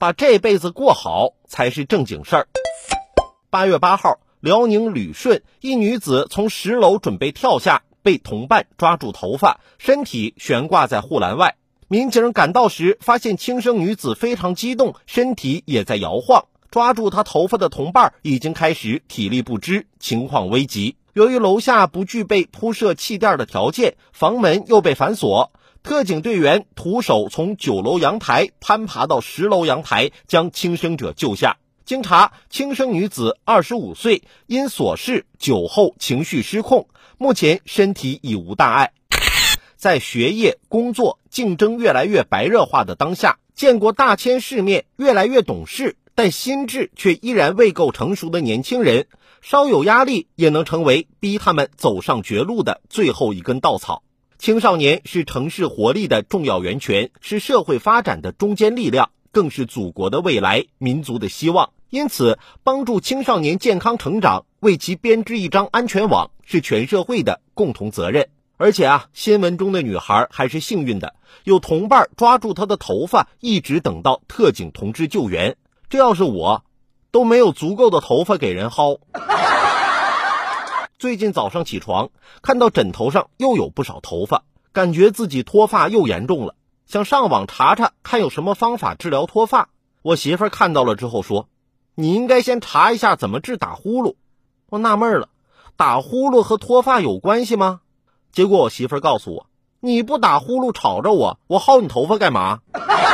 把这辈子过好才是正经事儿。八月八号，辽宁旅顺一女子从十楼准备跳下，被同伴抓住头发，身体悬挂在护栏外。民警赶到时，发现轻生女子非常激动，身体也在摇晃。抓住她头发的同伴已经开始体力不支，情况危急。由于楼下不具备铺设气垫的条件，房门又被反锁，特警队员徒手从九楼阳台攀爬到十楼阳台，将轻生者救下。经查，轻生女子二十五岁，因琐事酒后情绪失控，目前身体已无大碍。在学业、工作竞争越来越白热化的当下，见过大千世面、越来越懂事，但心智却依然未够成熟的年轻人，稍有压力也能成为逼他们走上绝路的最后一根稻草。青少年是城市活力的重要源泉，是社会发展的中坚力量，更是祖国的未来、民族的希望。因此，帮助青少年健康成长，为其编织一张安全网，是全社会的共同责任。而且啊，新闻中的女孩还是幸运的，有同伴抓住她的头发，一直等到特警同志救援。这要是我，都没有足够的头发给人薅。最近早上起床，看到枕头上又有不少头发，感觉自己脱发又严重了，想上网查查看有什么方法治疗脱发。我媳妇看到了之后说。你应该先查一下怎么治打呼噜。我纳闷了，打呼噜和脱发有关系吗？结果我媳妇告诉我，你不打呼噜吵着我，我薅你头发干嘛？